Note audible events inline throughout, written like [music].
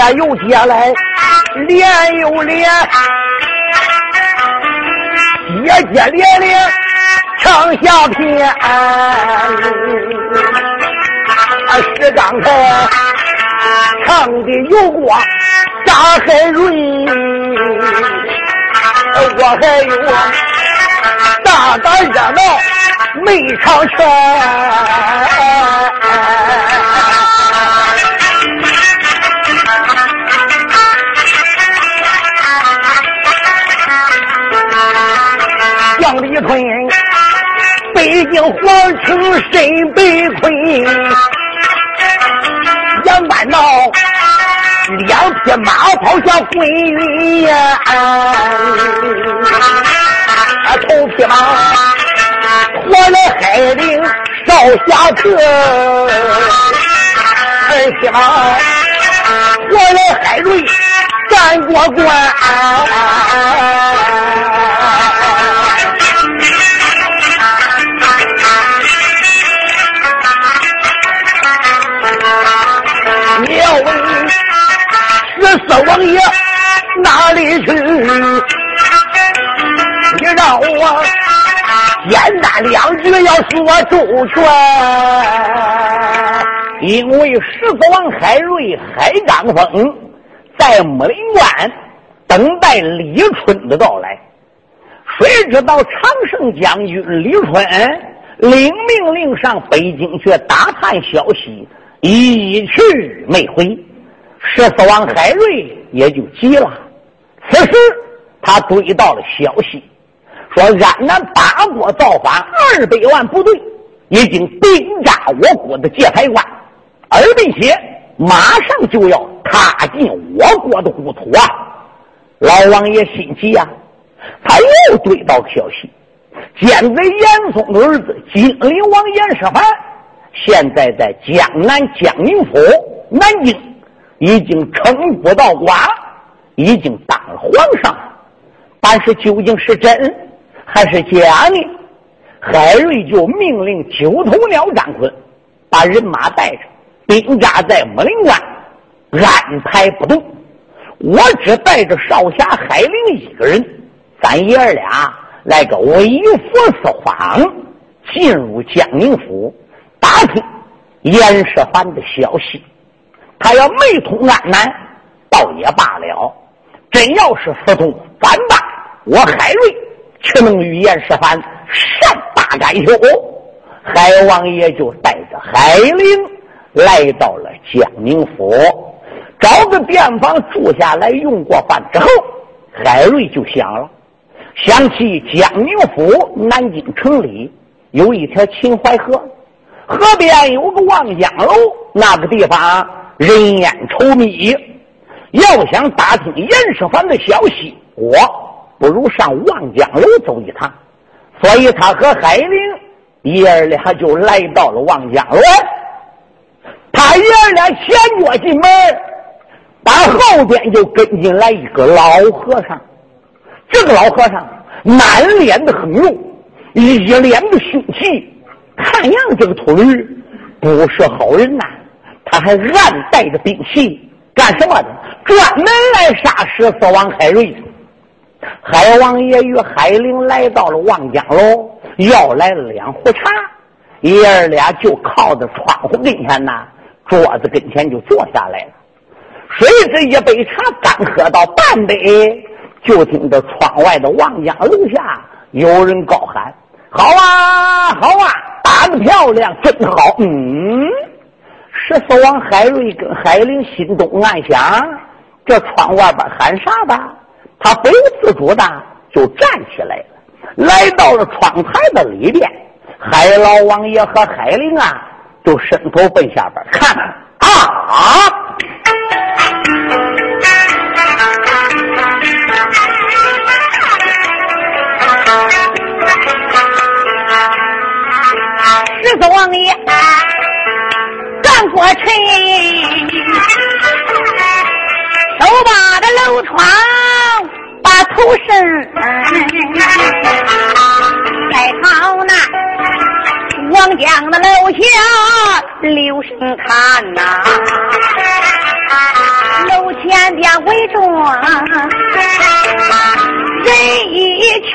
接又接来，连又连，接接连连唱下篇。是刚才唱的有过大海瑞，我还有大大热闹没唱全。北京皇城身被困。杨半道，两匹马跑向滚云呀！啊，头匹马驮来海陵少侠客，二匹马驮来海瑞干过关。四王爷哪里去？你让我简单两句要说周全。因为十四王海瑞、海张峰在木林关等待李春的到来，谁知道常胜将军李春领命令上北京去打探消息，一去没回。十四王海瑞也就急了。此时他追到了消息，说安南八国造反二百万部队已经兵扎我国的界牌关，而并且马上就要踏进我国的故土啊！老王爷心急呀，他又追到消息，奸贼严嵩的儿子金陵王严世蕃现在在江南江宁府南京。已经称不到官，已经当了皇上，但是究竟是真还是假呢？海瑞就命令九头鸟张坤把人马带着，兵扎在木林关，安排不动。我只带着少侠海灵一个人，咱爷儿俩来个微服私访，进入江宁府，打听严世蕃的消息。他要没通安南，倒也罢了；真要是私通反霸，我海瑞却能与严世蕃善罢甘休。海王爷就带着海灵来到了江宁府，找个店房住下来，用过饭之后，海瑞就想了，想起江宁府南京城里有一条秦淮河，河边有个望江楼，那个地方。人烟稠密，要想打听严世蕃的消息，我不如上望江楼走一趟。所以他和海玲爷儿俩就来到了望江楼。他爷儿俩前脚进门，打后边就跟进来一个老和尚。这个老和尚满脸的横肉，一脸的凶气，看样这个秃驴不是好人呐。他还暗带着兵器干什么的？专门来杀十四王海瑞。海王爷与海灵来到了望江楼，要来了两壶茶。爷儿俩就靠在窗户跟前呐，桌子跟前就坐下来了。谁知一杯茶刚喝到半杯，就听到窗外的望江楼下有人高喊：“好啊，好啊，打的漂亮，真好！”嗯。十四王海瑞跟海玲心中暗想：这窗外边喊啥吧？他不由自主的就站起来了，来到了窗台的里边。海老王爷和海玲啊，就伸头奔下边看啊！十四王爷。过尘，手把的楼窗把头伸，在朝那王江的楼下留神看呐，楼前边围着人一群。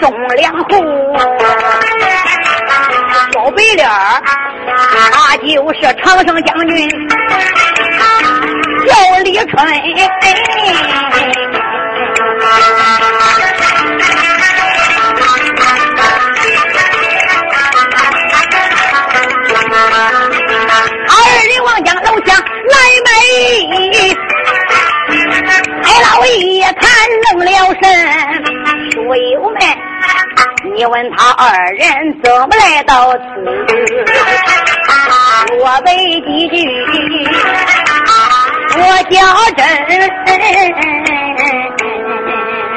忠良户，小白脸他就是常胜将军。叫李春，二人往江楼下来没？哎，老爷看愣了神，书友们，你问他二人怎么来到此？我背几句。我叫真，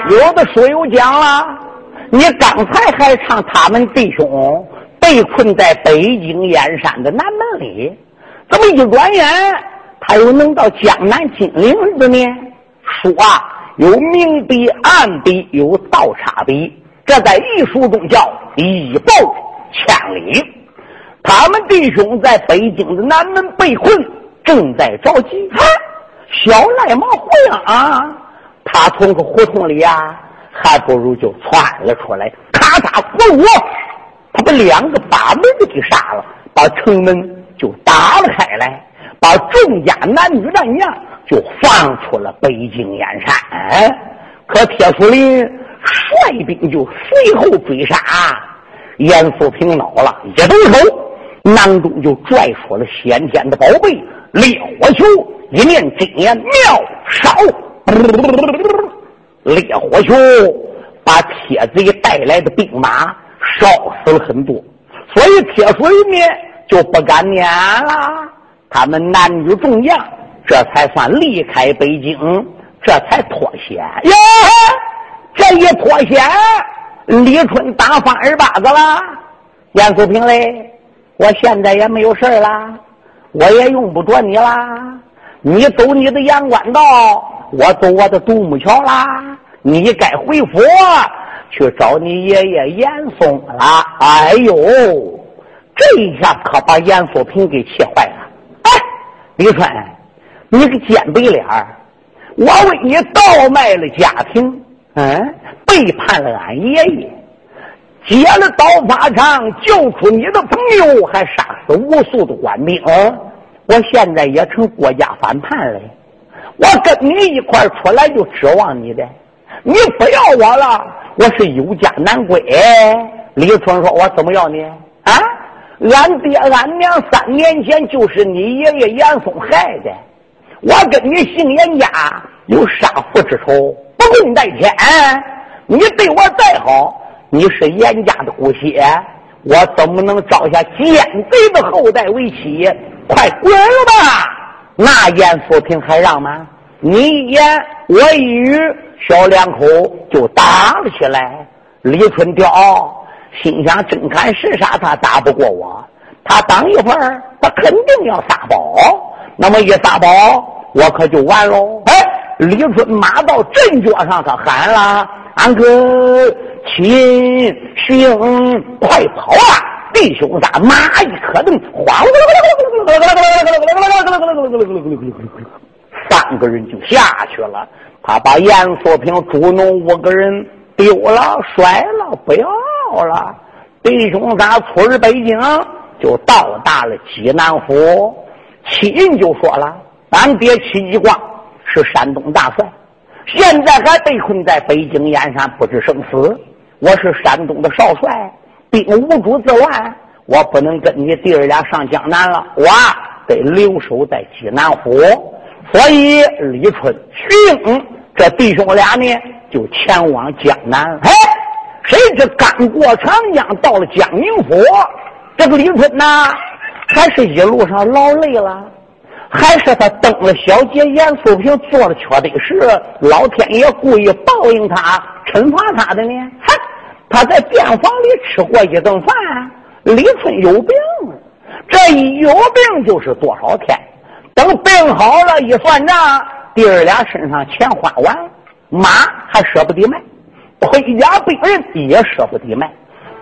有的书友讲了，你刚才还唱他们弟兄被困在北京燕山的南门里，怎么一转眼他又能到江南金陵子呢？书啊，有明笔暗笔，有倒插笔，这在艺术中叫一步千里。他们弟兄在北京的南门被困。正在着急，小赖毛胡样啊！他从个胡同里呀，还不如就窜了出来，咔嚓葫芦，他把两个把门都给杀了，把城门就打了开来，把众家男女战将就放出了北京燕山。哎可铁树林率兵就随后追杀，严素平恼了，一动手，囊中就拽出了先天的宝贝。烈火球，一面真言妙烧，烈火球把铁贼带来的兵马烧死了很多，所以铁水面就不敢撵了。他们男女众将这才算离开北京，这才脱险呀！这一脱险，李春打翻二八子了。严素平嘞，我现在也没有事了。我也用不着你啦，你走你的阳关道，我走我的独木桥啦。你该回府去找你爷爷严嵩啦。哎呦，这一下可把严素平给气坏了。哎，李春，你个尖背脸儿我为你倒卖了家庭，嗯，背叛了俺爷爷，劫了刀法场，救出你的朋友，还杀死无数的官兵。嗯我现在也成国家反叛了，我跟你一块出来就指望你的，你不要我了，我是有家难归。李春说：“我怎么要你啊？俺爹俺娘三年前就是你爷爷严嵩害的，我跟你姓严家有杀父之仇，不共戴天。你对我再好，你是严家的骨血，我怎么能招下奸贼的后代为妻？”快滚了吧！那严素平还让吗？你一言我一语，小两口就打了起来。李春雕心想：真看实杀，他打不过我。他当一会儿，他肯定要撒宝。那么一撒宝，我可就完喽。哎，李春马到阵脚上，他喊了：“俺哥秦兄，快跑啊！”弟兄仨马一磕蹬，晃，三个人就下去了。他把严素平、朱农五个人丢了、摔了，不要了。弟兄仨出了北京，就到达了济南府。七人就说了：“俺爹戚继光是山东大帅，现在还被困在北京燕山，不知生死。我是山东的少帅。”兵无主自乱，我不能跟你弟儿俩上江南了，我得留守在济南府。所以李春、徐英这弟兄俩呢，就前往江南。哎，谁知刚过长江，到了江宁府，这个李春呐，还是一路上劳累了，还是他登了小姐严素萍做了缺德事，老天爷故意报应他、惩罚他的呢？哼！他在便房里吃过一顿饭，李春有病，这一有病就是多少天。等病好了，一算账，弟儿俩身上钱花完了，马还舍不得卖，回家病人也舍不得卖。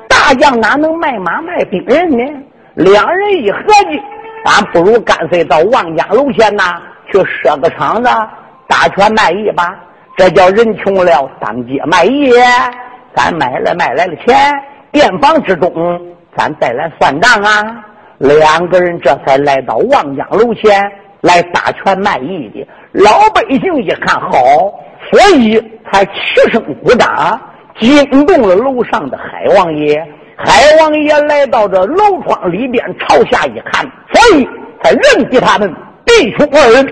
大将哪能卖马卖病人呢？两人一合计。俺不如干脆到望江楼前呐，去设个场子，打拳卖艺吧。这叫人穷了当街卖艺，咱买来卖来的钱，店房之中，咱再来算账啊。两个人这才来到望江楼前来打拳卖艺的。老百姓一看好，所以才齐声鼓掌，惊动了楼上的海王爷。海王爷来到这楼窗里边，朝下一看，所以才认得他们弟兄二人。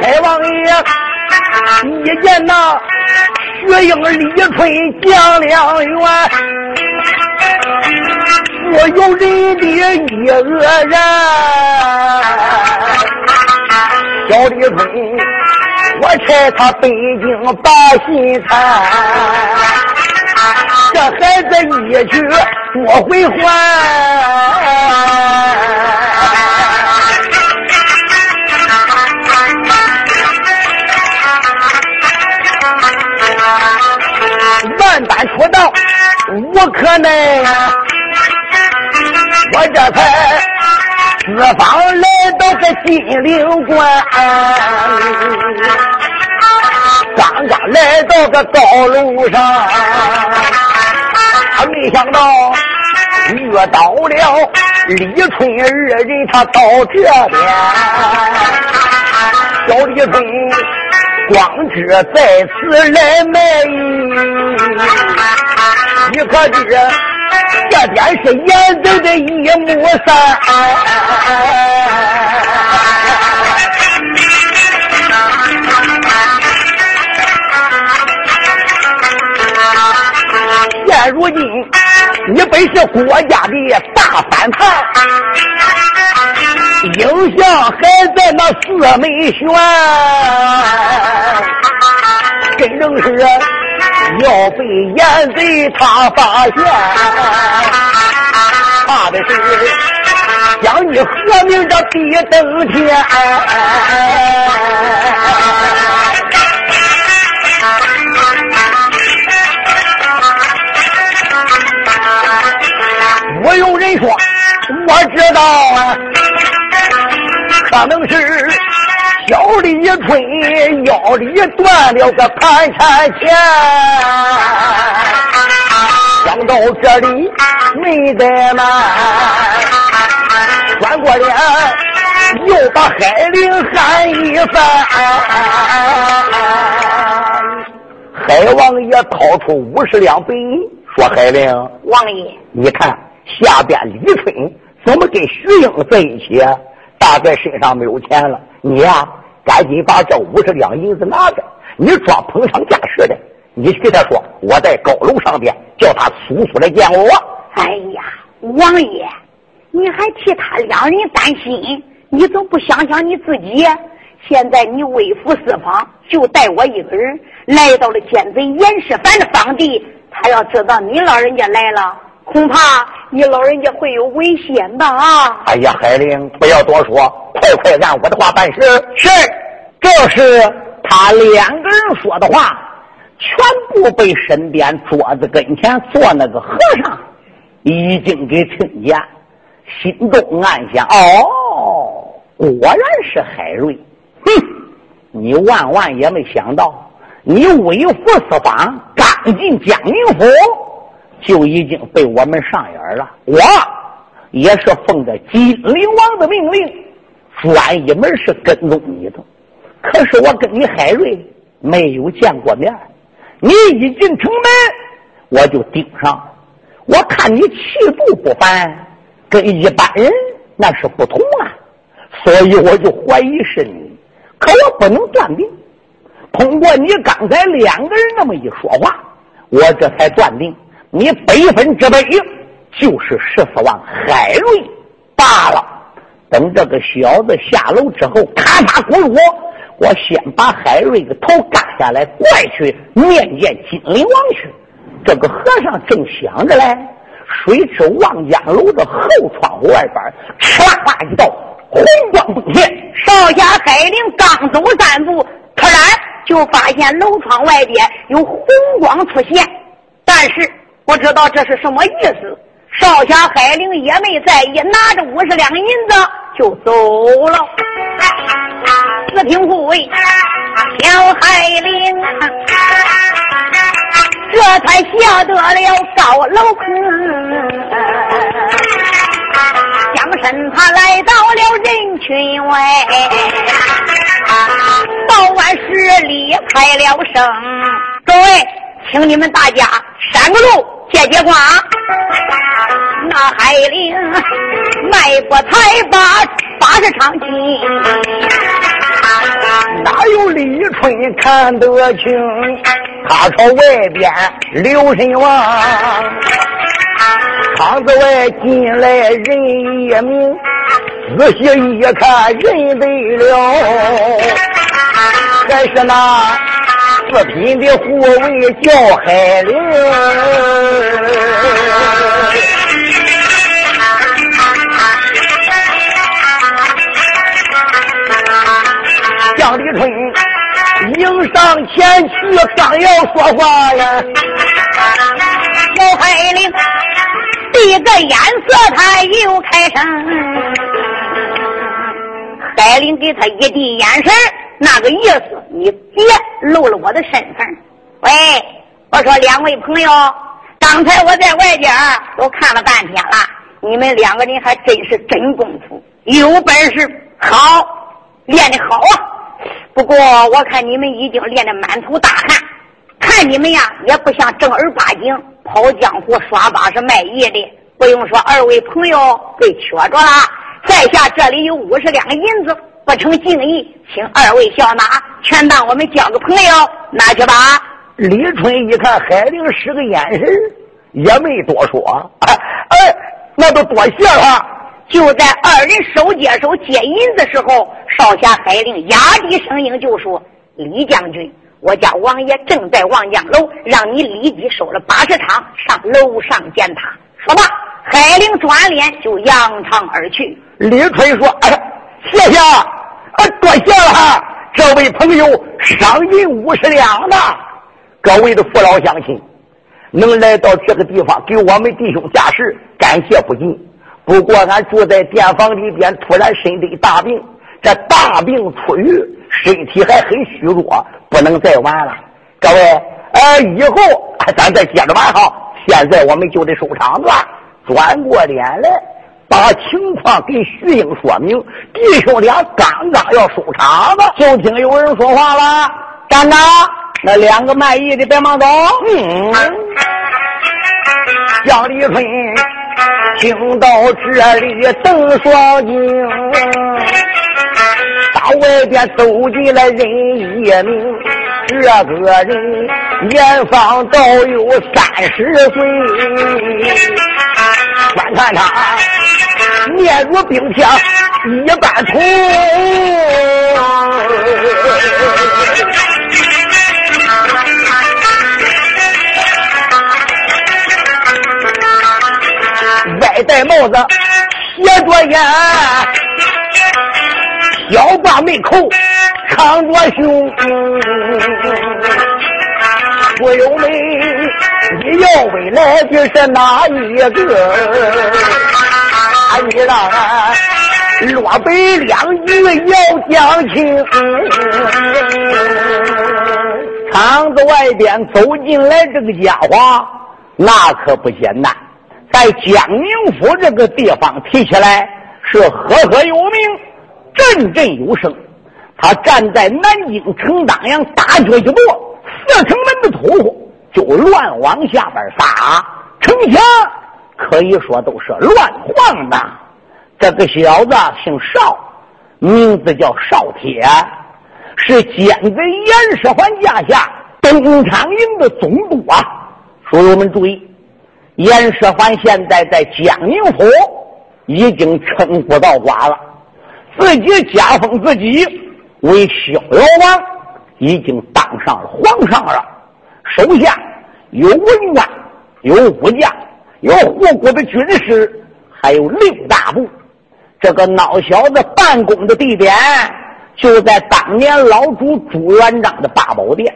海王爷一见那薛英、李春讲两员，我有人的一个人。小李春，我拆他北京把心肠，这孩子一去多回还。万般出道无可奈，我这才。四方来到这金陵关，刚刚来到个高楼上，没想到遇到了李春二人，他到这边，小李春光知在此来卖艺，你可知？这边是严嵩的一目散，本是国家的大反派，影像还在那四美悬，真正是。要被严贼他发现，怕的是将你和命这逼登天。我有人说，我知道，可能是。小李春腰里断了个盘缠钱，想到这里没得慢，转过脸又把海玲喊一番。海王爷掏出五十两白银，说：“海玲，王爷，你看下边李春怎么跟徐英在一起？大概身上没有钱了。”你呀，赶紧把这五十两银子拿着，你装捧上架势的，你去他说我在高楼上边，叫他速速来见我。哎呀，王爷，你还替他两人担心，你怎么不想想你自己？现在你微服私访，就带我一个人来到了奸贼严世蕃的房地，他要知道你老人家来了，恐怕你老人家会有危险的啊！哎呀，海玲，不要多说。快快按我的话办事！是，这是他两个人说的话，全部被身边桌子跟前坐那个和尚已经给听见，心中暗想：哦，果然是海瑞。哼，你万万也没想到，你微服私访，刚进江宁府，就已经被我们上眼了。我也是奉着金陵王的命令。专一门是跟踪你的，可是我跟你海瑞没有见过面。你一进城门，我就盯上。我看你气度不凡，跟一般人那是不同啊，所以我就怀疑是你。可我不能断定。通过你刚才两个人那么一说话，我这才断定你北分之北就是十四万海瑞罢了。等这个小子下楼之后，咔嚓咕噜，我先把海瑞的头割下来，怪去面见金陵王去。这个和尚正想着嘞，谁知望江楼的后窗户外边，哧啦啦一道红光迸现。少侠海灵刚走三步，突然就发现楼窗外边有红光出现，但是不知道这是什么意思。少侠海灵也没在意，拿着五十两银子就走了。四平护卫小海灵，这才下得了高楼空。将身他来到了人群外，报完十里开了声，各位，请你们大家闪个路，借借光。那海灵迈步才把八十长进，哪有李春看得清？他朝外边留神望，窗子外进来人一名，仔细一看认对了，还是那四品的护卫叫海灵。江立春迎上前去，刚要说话呀，小海灵递个眼色，他又开声。海灵给他一递眼神，那个意思，你别露了我的身份。喂，我说两位朋友，刚才我在外边都看了半天了，你们两个人还真是真功夫，有本事好，练的好啊！不过我看你们已经练得满头大汗，看你们呀也不像正儿八经跑江湖耍把式卖艺的。不用说，二位朋友被缺着了。在下这里有五十两银子，不成敬意，请二位笑纳，全当我们交个朋友，拿去吧。李春一看海玲使个眼神，也没多说。哎，那都多谢了。就在二人手接手接银子时候，少侠海令压低声音就说：“李将军，我家王爷正在望江楼，让你立即收了八十场，上楼上见他。”说罢，海玲转脸就扬长而去。李春说：“哎，谢谢，啊，多谢了哈，这位朋友赏银五十两呢。各位的父老乡亲，能来到这个地方给我们弟兄驾事，感谢不尽。”不过，俺住在店房里边，突然身得大病，这大病初愈，身体还很虚弱，不能再玩了。各位，呃，以后咱再接着玩哈。现在我们就得收场子，转过脸来，把情况给徐英说明。弟兄俩刚刚要收场子，就听有人说话了：“站长，那两个卖艺的别忙走。”嗯，江立春。听到这里，邓双金到外边走进来人一名，这个人年方倒有三十岁，观看他面如冰天一般铜。戴帽子，斜着眼，小挂眉口，敞着胸。朋友们，你要问来的是哪一个？你让落北两句要讲清。厂子外边走进来这个家伙，那可不简单。在江宁府这个地方提起来是赫赫有名，振振有声。他站在南京城当阳，大脚一跺，四城门的土就乱往下边撒，城墙可以说都是乱晃的。这个小子姓邵，名字叫邵铁，是奸贼严世蕃家下东厂营的总督啊。书友们注意。严世蕃现在在江宁府已经称呼到寡了，自己加封自己为逍遥王，已经当上了皇上了。手下有文官，有武将，有护国的军师，还有六大部。这个孬小子办公的地点就在当年老主朱元璋的八宝殿，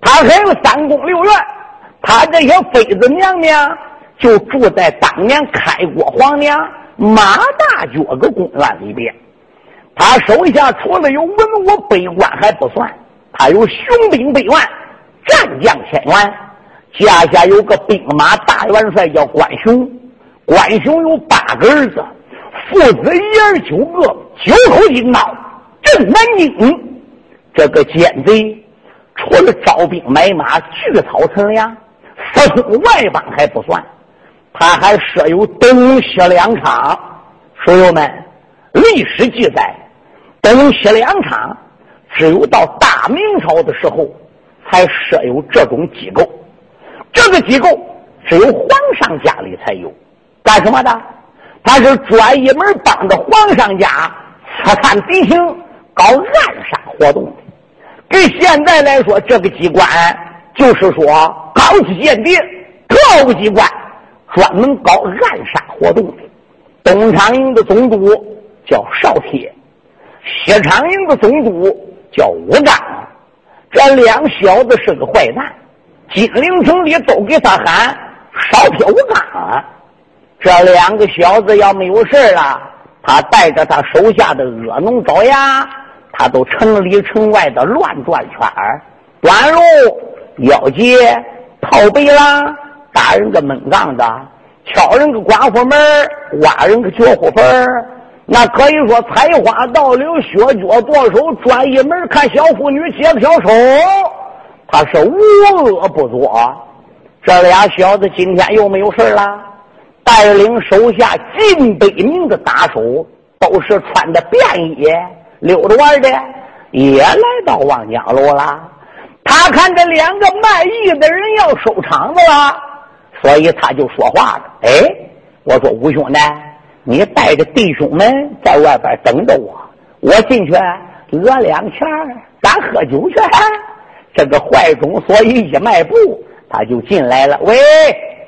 他还有三宫六院，他这些妃子娘娘就住在当年开国皇娘马大脚个宫院里边。他手下除了有文武百官还不算，他有雄兵百万，战将千万，家下有个兵马大元帅叫关雄，关雄有八个儿子。父子一儿九个，九口金刀镇南京。这个奸贼除了招兵买马、聚草屯粮、私通外邦还不算，他还设有东西两场。书友们，历史记载，东西两场只有到大明朝的时候才设有这种机构。机构只有皇上家里才有，干什么的？他是专一门帮着皇上家刺探敌情、搞暗杀活动的。跟现在来说，这个机关就是说高级间谍、特务机关，专门搞暗杀活动的。东厂营的总督叫邵铁，西厂营的总督叫吴刚。这两小子是个坏蛋，金陵城里都给他喊少铁吴刚。这两个小子要没有事了，他带着他手下的恶农爪牙，他都城里城外的乱转圈儿，短路、腰街、套背啦，打人个闷杠子，敲人个寡妇门挖人个脚后坟那可以说采花盗柳、削脚剁手、专一门看小妇女、接小手，他是无恶不作。这俩小子今天又没有事了。带领手下近百名的打手，都是穿的便衣溜着玩的，也来到望江楼了。他看这两个卖艺的人要收场子了，所以他就说话了：“哎，我说五兄弟，你带着弟兄们在外边等着我，我进去讹两钱咱喝酒去。”这个坏种所以一迈步，他就进来了。喂。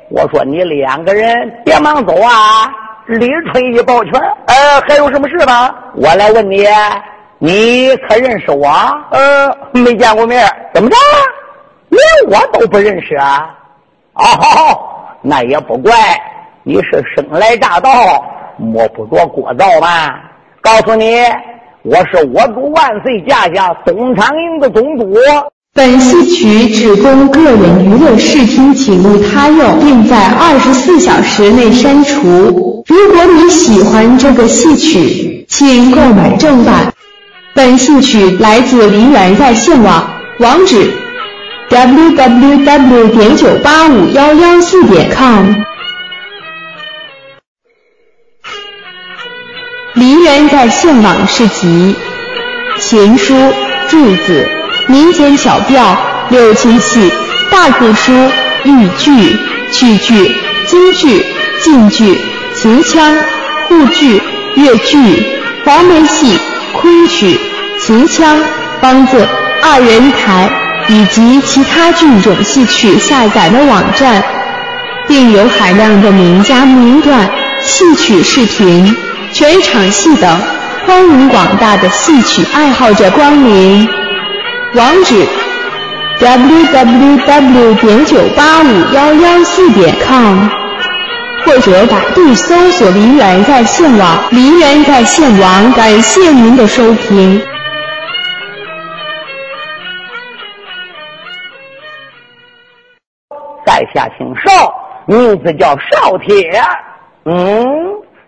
我说你两个人别忙走啊！李春一抱拳，呃，还有什么事吗？我来问你，你可认识我？呃，没见过面，怎么着？连我都不认识啊？哦，那也不怪，你是生来乍到，摸不着锅灶嘛。告诉你，我是我主万岁驾下东厂营的总督。本戏曲只供个人娱乐视听，请勿他用，并在二十四小时内删除。如果你喜欢这个戏曲，请购买正版。本戏曲来自梨园在线网，网址：www. 点九八五幺幺四点 com。梨园在线网是集情书、柱子。民间小调、六七戏、大鼓书、豫剧、曲剧、京剧、晋剧、秦腔、沪剧、越剧、黄梅戏、昆曲、秦腔、梆子、二人台以及其他剧种戏曲下载的网站，并有海量的名家名段、戏曲视频、全场戏等，欢迎广大的戏曲爱好者光临。网址：www. 点九八五幺幺四点 com，或者百度搜索“梨园在线网”。梨园在线网，感谢您的收听。在下姓邵，名字叫邵铁。嗯，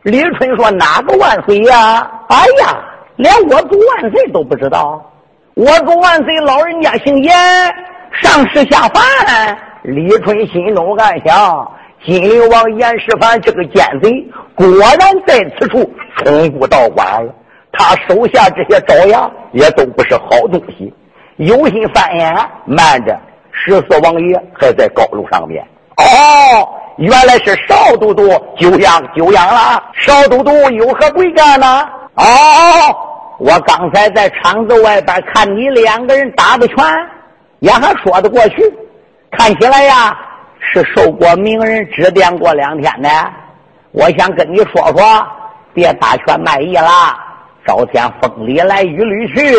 李春说哪个万岁呀？哎呀，连我主万岁都不知道。我主万岁，老人家姓严，上世下凡。李春心中暗想：金陵王严世蕃这个奸贼，果然在此处称呼道馆了。他手下这些爪牙也都不是好东西，有心翻眼。慢着，十四王爷还在高楼上面。哦，原来是邵都督，久仰久仰了。邵都督有何贵干呢？哦，我刚才在厂子外边看你两个人打的拳，也还说得过去。看起来呀，是受过名人指点过两天的。我想跟你说说，别打拳卖艺了。朝天风里来雨里去，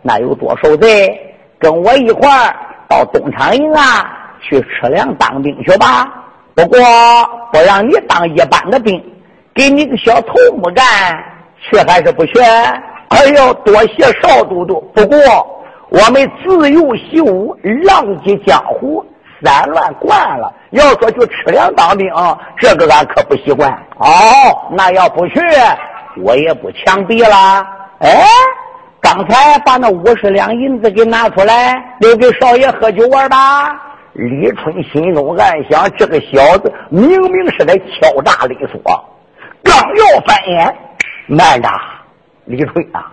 那有多受罪？跟我一块儿到东厂营啊，去吃粮当兵去吧。不过不让你当一般的兵，给你个小头目干，去还是不去？哎呦，多谢少都督。不过我们自幼习武，浪迹江湖，散乱惯了。要说就吃粮当兵，这个俺可不习惯。哦，那要不去，我也不强逼了。哎。刚才把那五十两银子给拿出来，留给少爷喝酒玩吧。李春心中暗想：这个小子明明是在敲诈勒索。刚要翻眼，慢着，李春啊，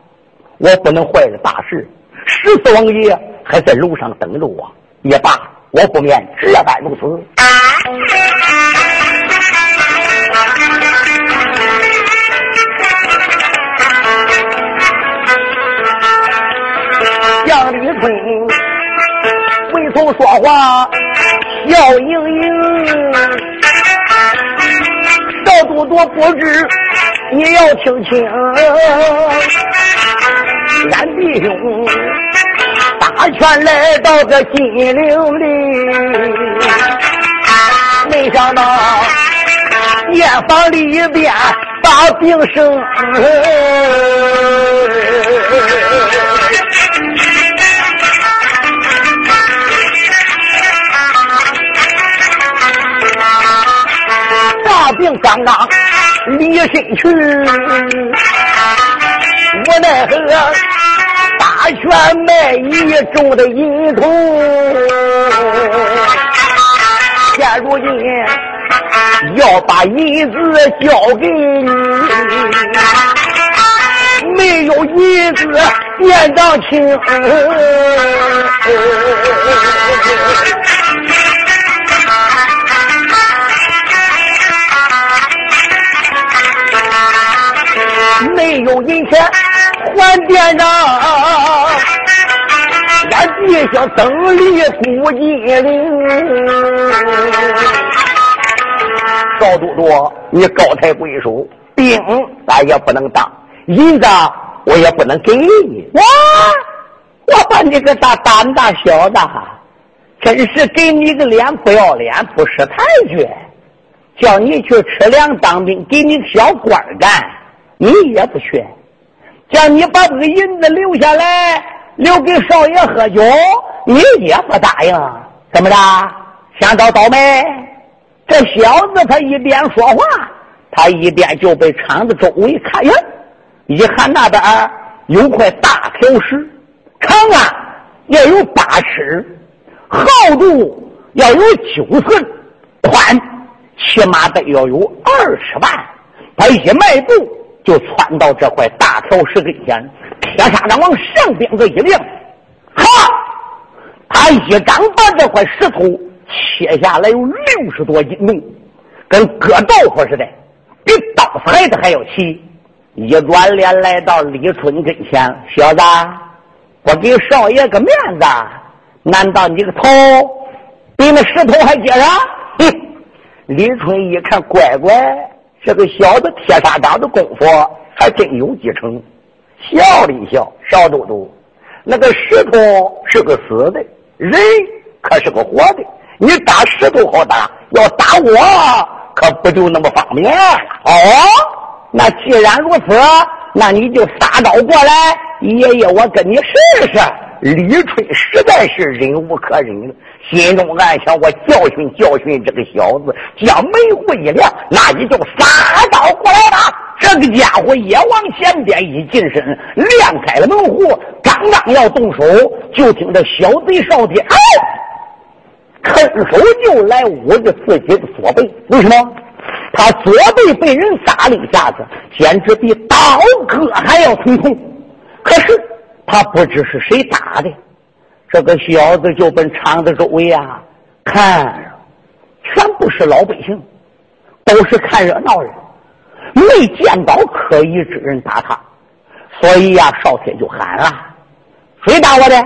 我不能坏了大事。十四王爷还在楼上等着我。也罢，我不免这般如此。向李春回头说话，笑盈盈。少都督不知，你要听清，俺弟兄打拳来到这金陵里，没想到烟房里边把病生。大病刚刚离身去，无奈何大权卖艺中的银童，现如今要把银子交给你，没有银子念账清。没有银钱还店长，俺弟兄等离古金陵。赵都督，你高抬贵手，兵咱也不能当，银子我也不能给你。我我把你个大胆大小的，真是给你个脸不要脸，不识抬举，叫你去吃粮当兵，给你个小官干。你也不去，叫你把这个银子留下来，留给少爷喝酒，你也不答应。怎么着？想找倒霉？这小子他一边说话，他一边就被厂子周围看呀。一看那边有块大条石，长啊要有八尺，厚度要有九寸，宽起码得要有二尺半。他一迈步。就窜到这块大条石跟前，铁砂掌往上边子一亮，哈！他一掌把这块石头切下来有六十多斤重，跟割豆腐似的，比刀裁的还要齐。一转脸来到李春跟前，小子，我给少爷个面子，难道你个头比那石头还结实？哼！[laughs] 李春一看，乖乖。这个小子铁砂掌的功夫还真有几成，笑了一笑。邵都督，那个石头是个死的，人可是个活的。你打石头好打，要打我可不就那么方便了？哦，那既然如此，那你就撒刀过来，爷爷我跟你试试。李春实在是忍无可忍了。心中暗想：我教训教训这个小子，将眉虎一亮，那你就撒刀过来吧。这个家伙也往前边一近身，亮开了门户，刚刚要动手，就听这小贼少天，哎，伸手就来捂着自己的左背。为什么？他左背被人打了一下子，简直比刀割还要疼痛。可是他不知是谁打的。这个小子就奔厂子周围啊看，全部是老百姓，都是看热闹人，没见到可疑之人打他，所以呀，少天就喊了：“谁打我的？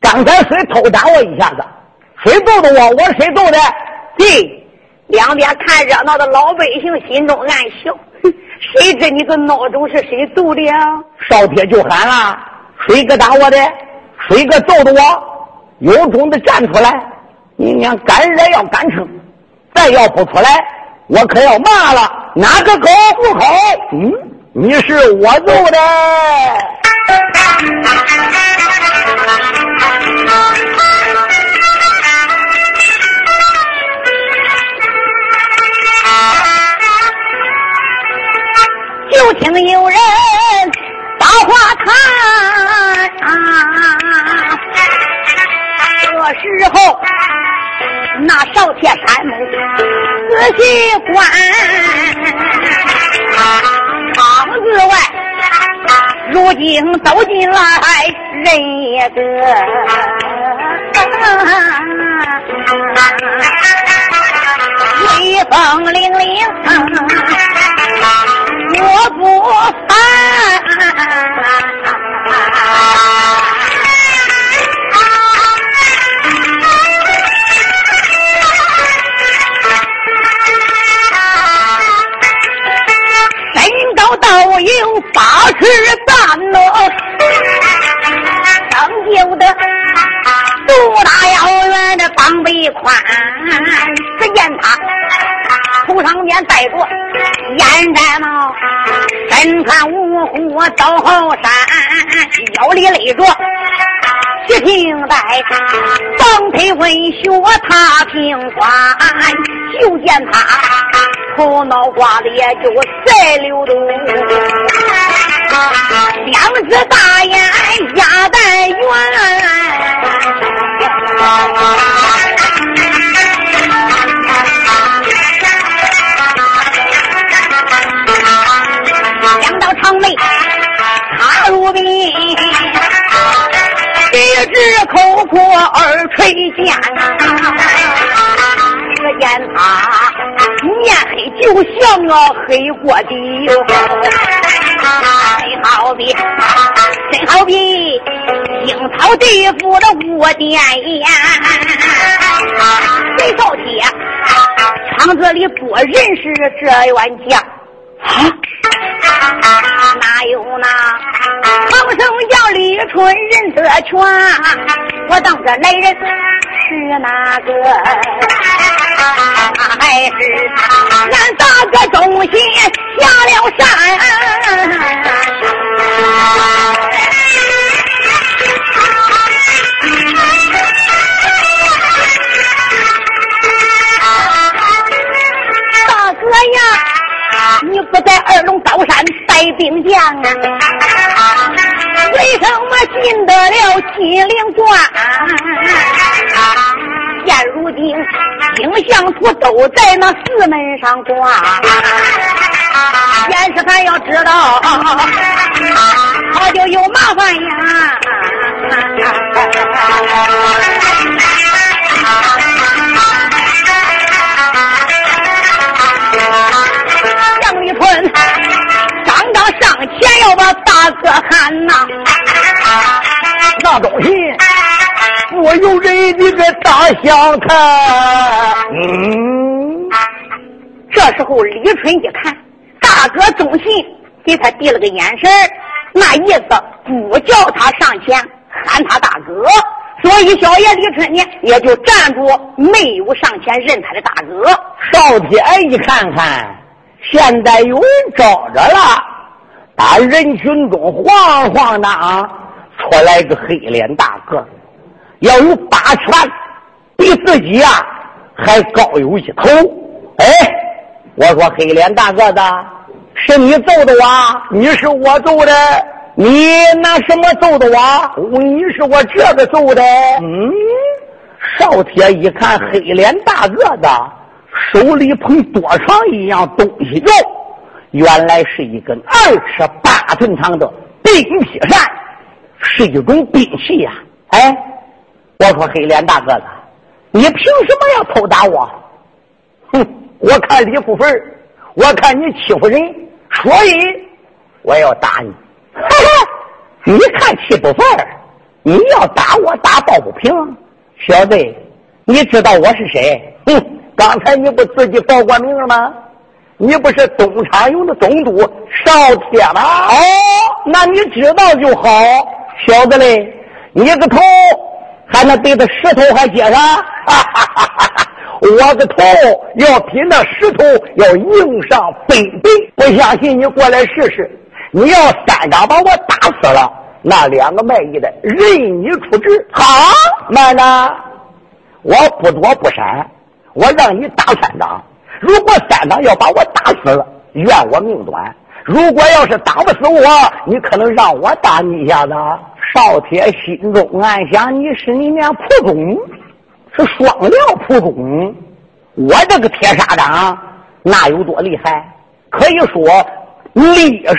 刚才谁偷打我一下子？谁揍的我？我是谁揍的？”嘿，两边看热闹的老百姓心中暗笑：[laughs] 谁知你个孬种是谁揍的呀？少天就喊了：“谁个打我的？谁个揍的我？有种的站出来！”你娘干热要干撑，再要不出来，我可要骂了。哪个狗不口？嗯，你是我揍的。就听有人把话谈，这时候。那少铁山木仔细观，窗子外如今走进来人一个，威风凛凛，我不怕。都有八十担喽，生就的肚大腰圆的膀背宽，只见他头上面戴着烟毡帽，身穿五虎走后山，腰里勒着七平带，双腿温血踏平关，就见他。头脑瓜子也就在流动，两只大眼鸭蛋圆，两道长眉插入鼻，一只口阔耳垂涧。只见他面黑就像个黑锅底，真好比真好比青草地府的窝点呀！谁少铁厂子里不认识这员将啊？哪有那唐僧叫李春人得全？我当这来人是哪个？还是俺大哥忠心下了山？大哥呀，你不在二龙高山带兵将啊？[laughs] 为什么进得了金陵关？现如今，影像图都在那寺门上挂。先是还要知道，他就有麻烦呀。的个大相看，嗯，这时候李春一看，大哥忠信给他递了个眼神那意思不叫他上前喊他大哥，所以小爷李春呢也就站住，没有上前认他的大哥。少天一看看，现在有人找着了，打人群中晃晃荡出来个黑脸大个。要有八拳，比自己呀还高有一头。哎，我说黑脸大个子，是你揍的我？你是我揍的？你拿什么揍的我？你是我这个揍的？嗯，少铁一看黑脸大个子，手里捧多长一样东西哟，原来是一根二尺八寸长的冰劈扇，是一种兵器呀！哎。我说黑脸大个子，你凭什么要偷打我？哼，我看李不分我看你欺负人，所以我要打你。哈哈你看气不分你要打我打抱不平。小子，你知道我是谁？哼，刚才你不自己报过名了吗？你不是东昌营的总督少铁吗？哦，那你知道就好。小子嘞，你个头还能对着石头还接上？哈哈哈哈哈！我的头要比那石头要硬上百倍。不相信你过来试试。你要三掌把我打死了，那两个卖艺的任你处置。好，慢着，我不躲不闪，我让你打三掌。如果三掌要把我打死了，怨我命短；如果要是打不死我，你可能让我打你一下子。少铁心中暗想：你是你娘蒲公，是双料蒲公。我这个铁砂掌那有多厉害？可以说历史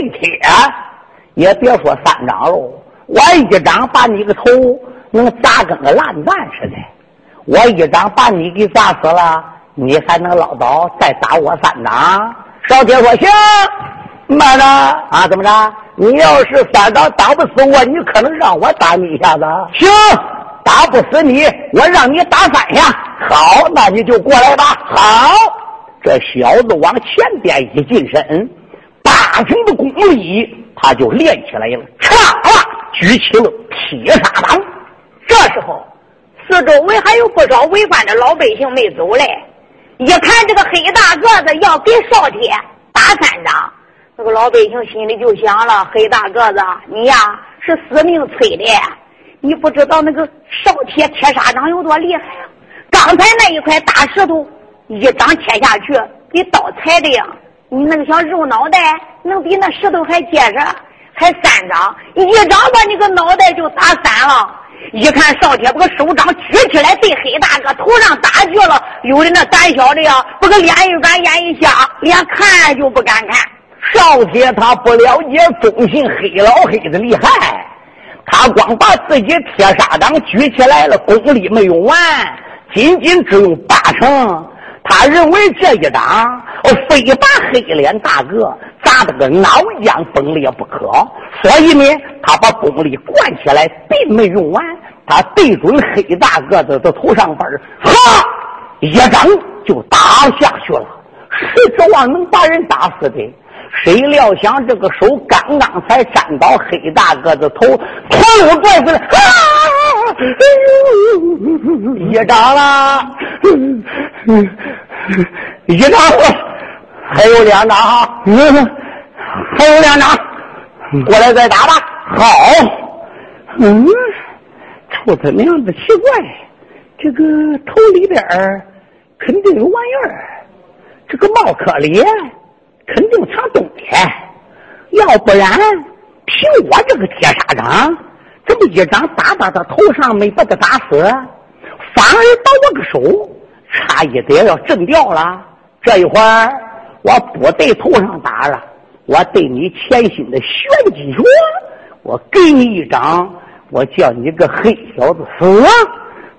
废铁，也别说三掌喽。我一掌把你个头能砸跟个烂蛋似的，我一掌把你给砸死了。你还能唠叨再打我三掌？少铁说行，慢着啊！怎么着？你要是三掌打不死我，你可能让我打你一下子。行，打不死你，我让你打三下。好，那你就过来吧。好，这小子往前边一近身，八成的功力他就练起来了。唰，举起了铁砂掌。这时候，四周围还有不少围观的老百姓没走嘞。一看这个黑大个子要给少铁打三掌，那个老百姓心里就想了：黑大个子，你呀是死命催的，你不知道那个少铁铁砂掌有多厉害呀！刚才那一块大石头一掌切下去，给刀裁的呀，你那个小肉脑袋能比那石头还结实？还三掌，一掌把你个脑袋就打散了。一看少铁把个手掌举起来，对黑大哥头上打去了。有的那胆小的呀，把个脸一转，眼一瞎，连看就不敢看。少铁他不了解忠信黑老黑的厉害，他光把自己铁砂掌举起来了，功力没用完，仅仅只用八成。他认为这一掌非把黑脸大哥砸得个脑浆崩裂不可，所以呢，他把功力灌起来，并没用完。他对准黑大个子的头上边哈，一掌就打下去了，谁指望能把人打死的。谁料想这个手刚刚才沾到黑大个子头，头又拽回来，啊！一掌了，一掌还有两掌，还有两掌，过来再打吧。好，嗯。臭他娘的奇怪，这个头里边肯定有玩意儿，这个帽壳里肯定藏东西，要不然凭我这个铁砂掌，这么一掌打到他头上没把他打死，反而把我个手差一点要震掉了？这一会儿我不对头上打了，我对你前心的玄机说，我给你一掌。我叫你个黑小子死！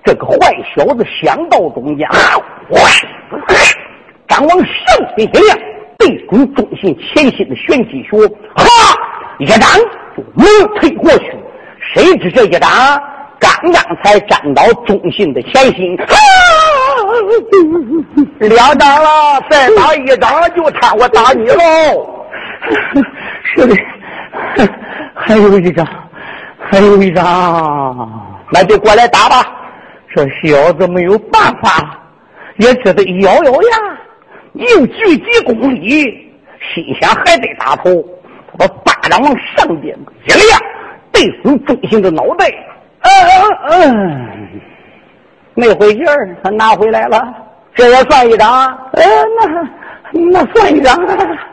这个坏小子想到中间，掌往上飞一亮，对准中心前心的玄机穴，哈，一掌就猛推过去。谁知这一掌刚刚才沾到中心的前心，哈两掌了，再打一掌就看我打你喽。[laughs] 是的，还有一掌。还有一张，那就过来打吧。这小子没有办法，也只得咬咬牙，又距几公里，心想还得打头。把巴掌往上边一亮，对准中心的脑袋。嗯嗯嗯，没回信儿，他拿回来了。这也算一张。呃，那那算一张。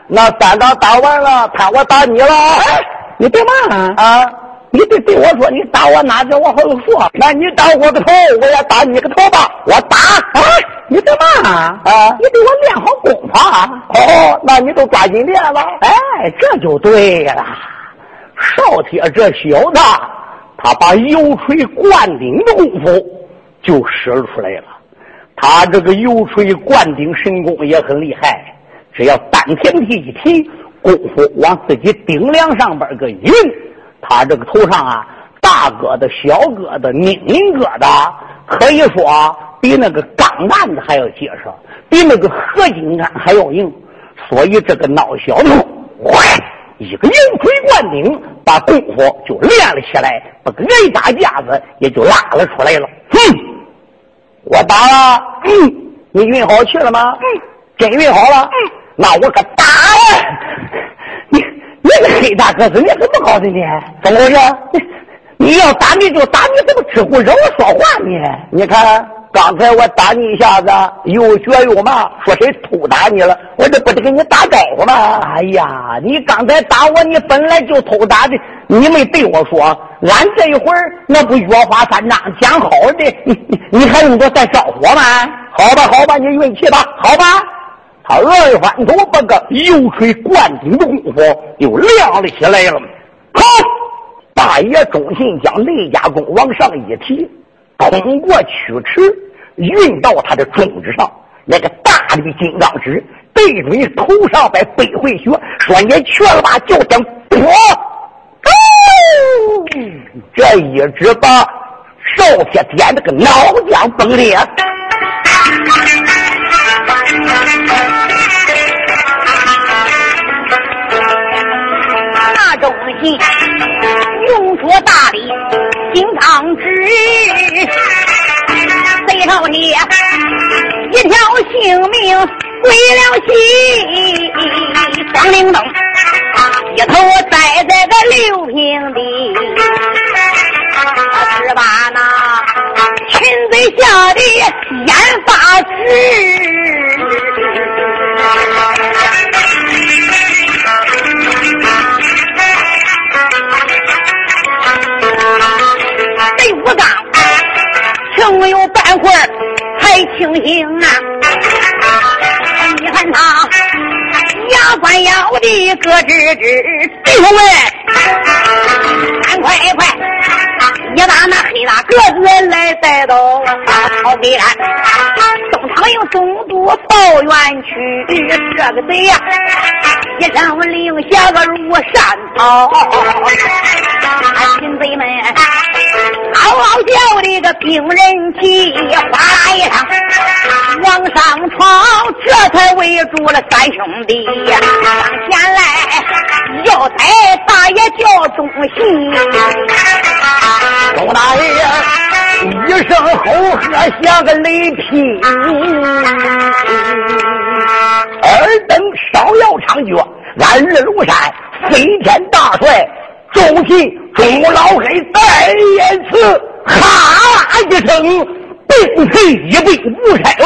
那三张打完了，看我打你了。哎你别骂啊！你得对我说，你打我哪只，我好说。那你打我个头，我也打你个头吧。我打啊！你干嘛啊？你给我练好功法。哦，那你都抓紧练吧。哎，这就对了。少铁这小子，他把油锤灌顶的功夫就使出来了。他这个油锤灌顶神功也很厉害，只要丹田提一提，功夫往自己顶梁上边个一他这个头上啊，大疙瘩、小疙瘩、拧拧疙瘩，可以说比那个钢蛋子还要结实，比那个合金杆还要硬。所以这个闹小子，一个油锤灌顶，把功夫就练了起来，把个挨打架子也就拉了出来了。哼。我打了，嗯，你运好气了吗？嗯，真运好了。嗯，那我可打了。你 [laughs] 你个黑大个子，你怎么搞的呢？怎么回事？你你要打你就打，你怎么只会惹我说话呢？你看刚才我打你一下子，又学又骂，说谁偷打你了？我这不得跟你打招呼吗？哎呀，你刚才打我，你本来就偷打的。你没对我说，俺这一会儿那不约法三章讲好的，你你你还用着再招火吗？好吧，好吧，你运气吧，好吧。二翻头，把个油锤灌顶的功夫又亮了起来了。好，大爷中信将雷家功往上一提，通过曲池运到他的中指上，那个大的金刚指对准头上边背回血，说你去了吧，就等破。这一直把少铁点的个脑浆崩裂。那东西用着大礼金刚指，贼少铁一条性命归了西，黄灵灯。一头栽在个六平地，十八那群贼吓得眼发直。贼武刚停有半会儿才清醒啊！你看他。牙关咬的咯吱吱，弟兄们，赶快快，你把那黑大个子来带到草地岸，东堂营总督报冤去，这个贼呀，一声令下个如山草，群贼们嗷嗷叫的个兵人齐，哗啦一声往上闯，这才围住了三兄弟呀。上前来，要财大爷叫忠信，钟大爷一声吼喝像个雷劈，尔等芍药猖獗，俺日龙山飞天大帅忠信钟老黑再言辞，哈一声，并退一步无差哦，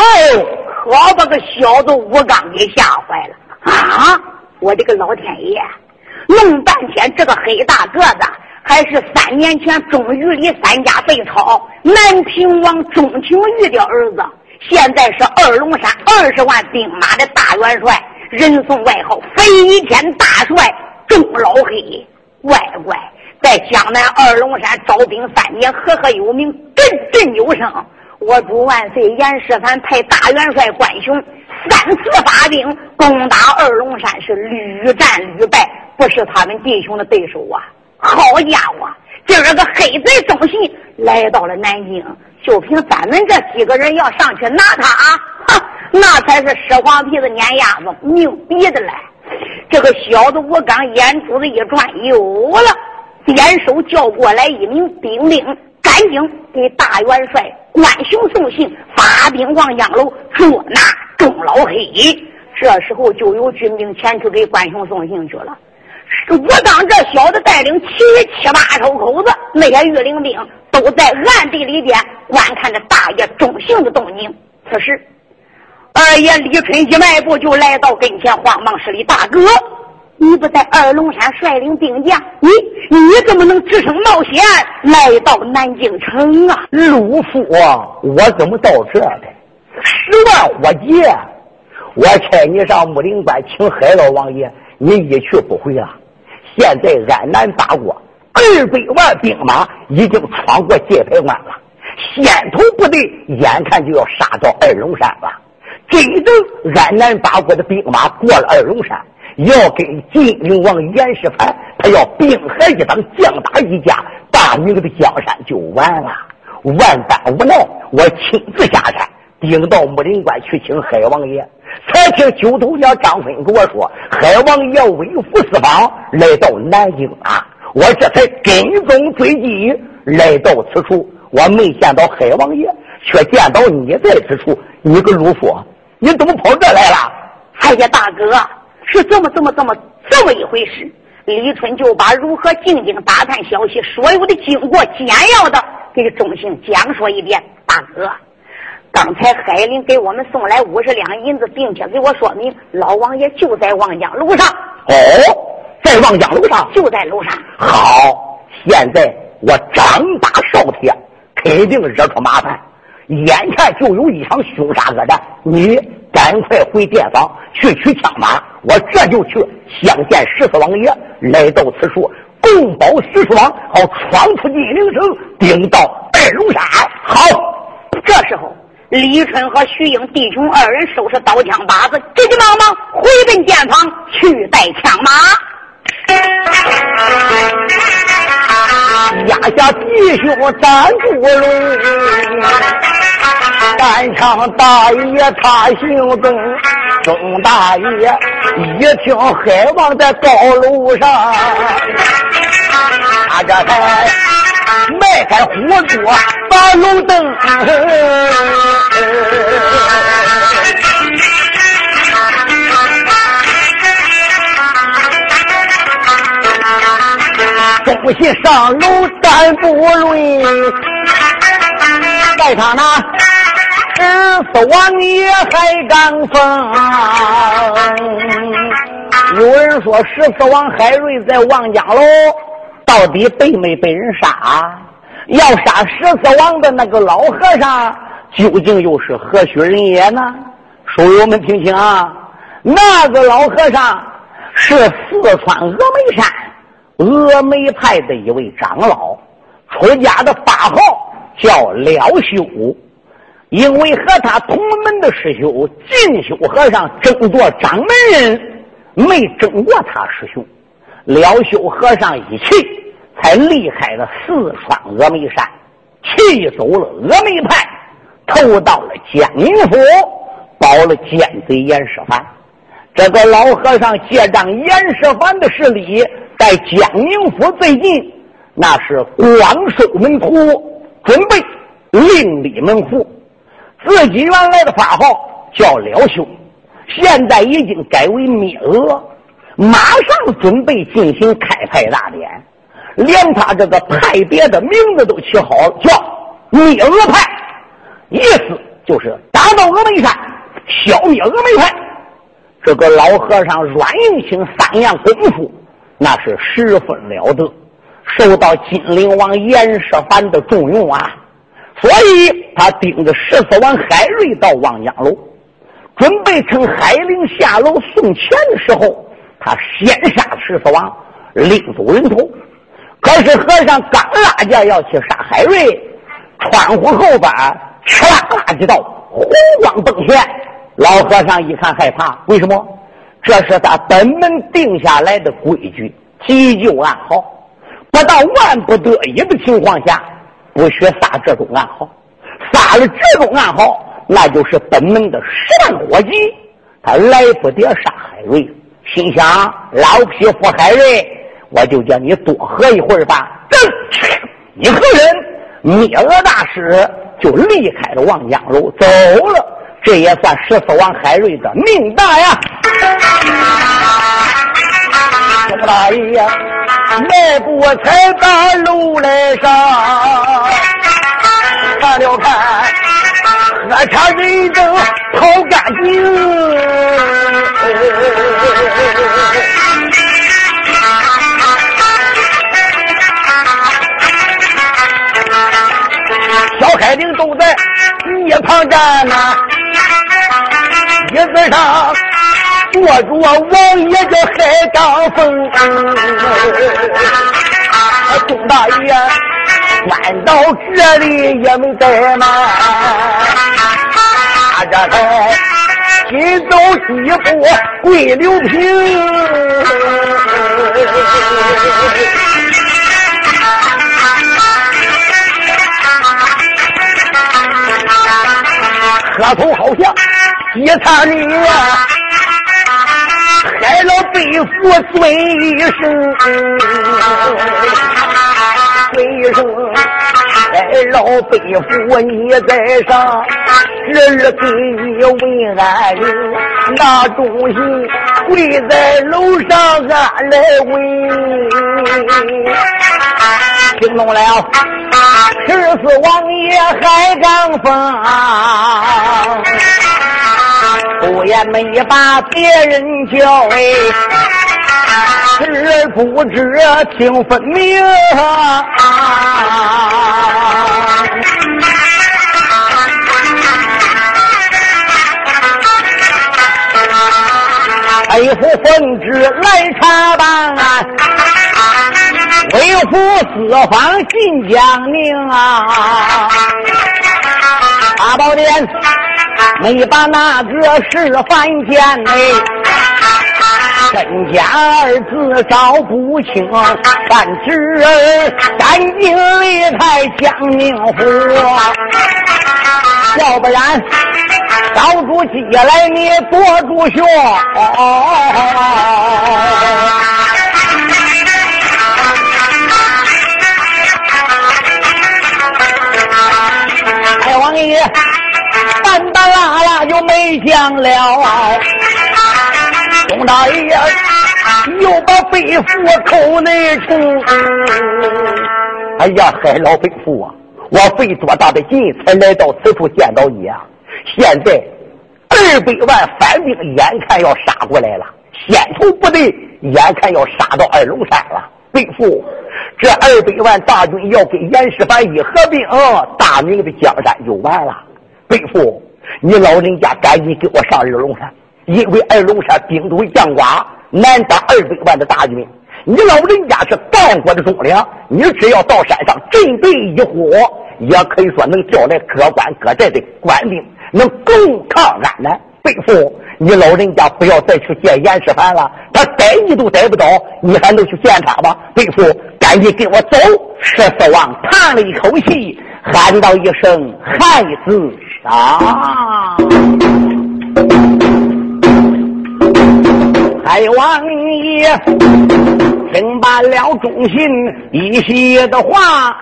可把个小子吴刚给吓坏了。啊！我的个老天爷！弄半天这个黑大个子，还是三年前钟玉里三家被抄南平王钟庭玉的儿子，现在是二龙山二十万兵马的大元帅，人送外号飞天大帅钟老黑。乖乖，在江南二龙山招兵三年，赫赫有名，振振有声。我主万岁，严世蕃派大元帅关雄。三次发兵攻打二龙山，是屡战屡败，不是他们弟兄的对手啊！好家伙，今儿个黑贼忠信来到了南京，就凭咱们这几个人要上去拿他啊，哼，[laughs] 那才是屎黄皮子碾鸭子，牛逼的嘞！这个小子吴刚眼珠子一转，有了，点手叫过来一名兵令，赶紧给大元帅关雄送信，发兵望江楼捉拿。钟老黑，这时候就有军兵前去给关雄送信去了。我当这小子带领七七八手口子，那些御林兵都在暗地里边观看着大爷中行的动静。此时，二爷李春一迈步就来到跟前，慌忙施礼：“大哥，你不在二龙山率领兵将，你你怎么能只身冒险来到南京城啊？”陆父，我怎么到这的？十万火急！我差你上木林关请海老王爷，你一去不回了。现在安南八国二百万兵马已经闯过界牌关了，先头部队眼看就要杀到二龙山了。真正安南八国的兵马过了二龙山，要跟晋灵王严世蕃，他要兵合一党，将打一家，大明的江山就完了。万般无奈，我亲自下山，顶到木林关去请海王爷。才听九头鸟张飞跟我说，海王爷微服私访来到南京啊！我这才跟踪追击来到此处，我没见到海王爷，却见到你在此处。你个鲁夫，你怎么跑这来了？哎呀，大哥，是这么这么这么这么一回事。李春就把如何进京打探消息，所有的经过简要的给钟兴讲说一遍。大哥。刚才海林给我们送来五十两银子，并且给我说明老王爷就在望江楼上。哦，在望江楼上，就在楼上。好，现在我张大少铁，肯定惹出麻烦。眼前就有一场凶杀恶战，你赶快回店房去取枪马，我这就去相见十四王爷。来到此处，共保十四王，好闯出金陵城，顶到二龙山。好，这时候。李春和徐英弟兄二人收拾刀枪把子，急急忙忙回奔店房去带枪马。压下弟兄站住了，单枪大爷他行动，钟大爷一听海王在高楼上，他这才。迈开火桌，把路灯。东西上楼单不论，在他那十四王爷还刚疯。有人说十四王海瑞在望江楼。到底被没被人杀？要杀十四王的那个老和尚，究竟又是何许人也呢？书友们听清啊！那个老和尚是四川峨眉山峨眉派的一位长老，出家的法号叫了修。因为和他同门的师兄净修和尚争夺掌门人，没争过他师兄。了修和尚一气，才离开了四川峨眉山，气走了峨眉派，投到了江宁府，保了奸贼严世蕃。这个老和尚借仗严世蕃的势力，在江宁府最近，那是广收门徒，准备另立门户。自己原来的法号叫了修，现在已经改为灭俄。马上准备进行开派大典，连他这个派别的名字都起好了，叫灭俄派，意思就是打到峨眉山，消灭峨眉派。这个老和尚阮应清三样功夫，那是十分了得，受到金陵王严世蕃的重用啊。所以他盯着十四王海瑞到望江楼，准备趁海陵下楼送钱的时候。他先杀十四王，另走人头。可是和尚刚拉架要去杀海瑞，窗户后边唰啦几道红光迸现。老和尚一看害怕，为什么？这是他本门定下来的规矩，急救暗号，不到万不得已的情况下，不许撒这种暗号。撒了这种暗号，那就是本门的十万火急，他来不得杀海瑞。心想老匹夫海瑞，我就叫你多喝一会儿吧。这一个人灭了大师，就离开了望江楼走了。这也算十四王海瑞的命大呀！钟大爷迈步才把楼来上，看了看。喝茶人等跑干净，小海灵都在一旁站呐，椅子上坐着王爷叫海刚峰，钟大爷。拴到这里也没怠慢，这才紧走几步跪刘平，磕头好像一他女啊。海老背负尊一声，声，海老背负你在上，侄儿给你问安人，那东西跪在楼上俺来问，听懂了？十四王爷海刚峰。不言没把别人叫哎，知不知听分明。哎，府奉旨来查办，为府四方进江宁啊，八宝殿。没把那个事犯见哎，真假二字找不清，但侄儿赶紧离开江宁府，要不然找出鸡来你多住学。哎，王爷。半打拉拉就没讲了，钟大爷又把背负口内冲。哎呀，海老背负啊！我费多大的劲才来到此处见到你啊！现在二百万反兵眼看要杀过来了，先头部队眼看要杀到二龙山了。背负，这二百万大军要跟严世蕃一合并，大明的江山就完了。背负，你老人家赶紧给我上二龙山，因为二龙山兵多将寡，难打二百万的大军。你老人家是干过的忠良，你只要到山上阵地一呼，也可以说能叫来各关各寨的官兵，能共抗安南。背负，你老人家不要再去见严世蕃了，他逮你都逮不着，你还能去见他吗？背负，赶紧跟我走。十四王叹了一口气，喊道一声：“孩子。”啊！海王爷听罢了忠信一席的话，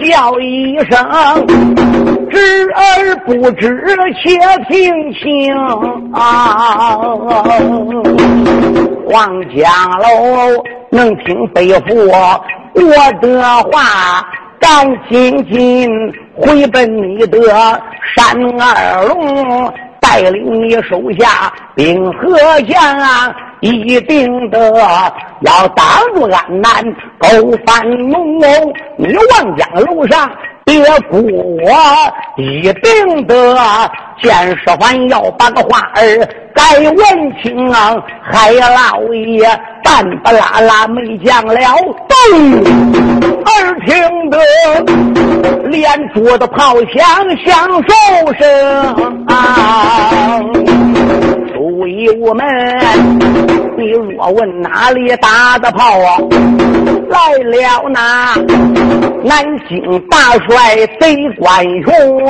叫一声知而不知，且听清啊！望江楼能听北府。我的话，赶紧紧回奔你的山二龙，带领你手下兵和将啊，一定的要挡住安南狗翻龙龙。你望江楼上。别顾我，一定得见识完要把个话儿该问清啊！海老爷半不拉拉没讲了，动！耳听得连桌的炮响响数声啊！注意我们，你若问哪里打的炮啊？来了那南京大帅贼关雄，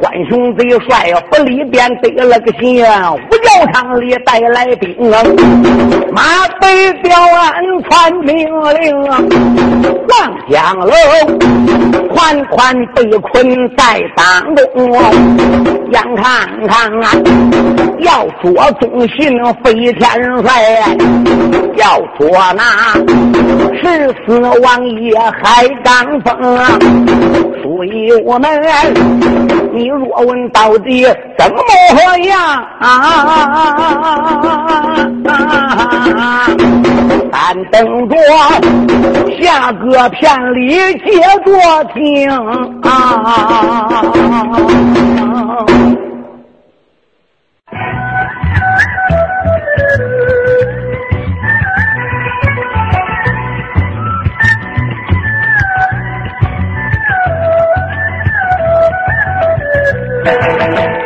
关雄贼帅府里边得了个信，五角场里带来兵，马北调安传命令，望江楼款款被困在当中，眼看看啊，要捉忠信飞天帅，要捉那。十四王爷海刚峰，所以我们，你若问到底怎么样啊？咱等着下个片里接着听啊。Música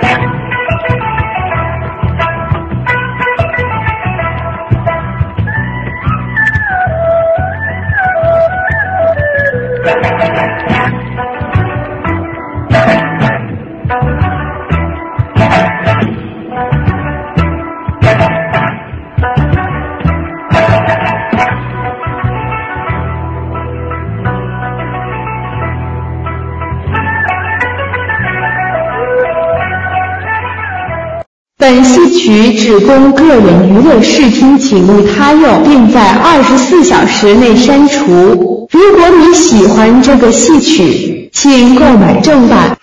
戏曲只供个人娱乐视听，请勿他用，并在二十四小时内删除。如果你喜欢这个戏曲，请购买正版。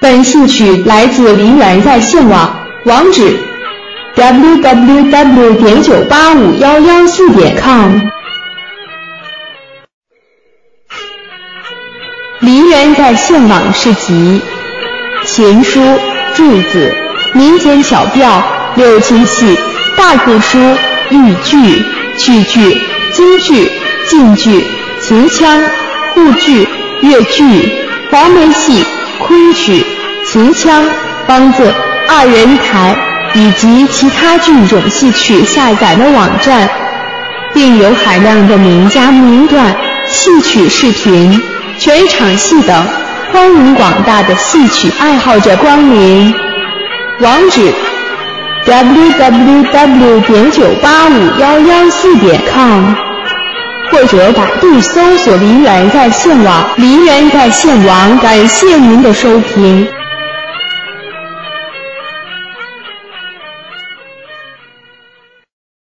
本戏曲来自梨园在线网，网址：www. 点九八五幺幺四点 com。梨园在线网是集琴书、注子。民间小调、六亲戏、大鼓书、豫剧、曲剧、京剧、晋剧、秦腔、沪剧、越剧、黄梅戏、昆曲、秦腔、梆子、二人台以及其他剧种戏曲下载的网站，并有海量的名家名段、戏曲视频、全场戏等，欢迎广大的戏曲爱好者光临。网址：www. 点九八五幺幺四点 com，或者百度搜索“梨园在线网”。梨园在线网，感谢您的收听。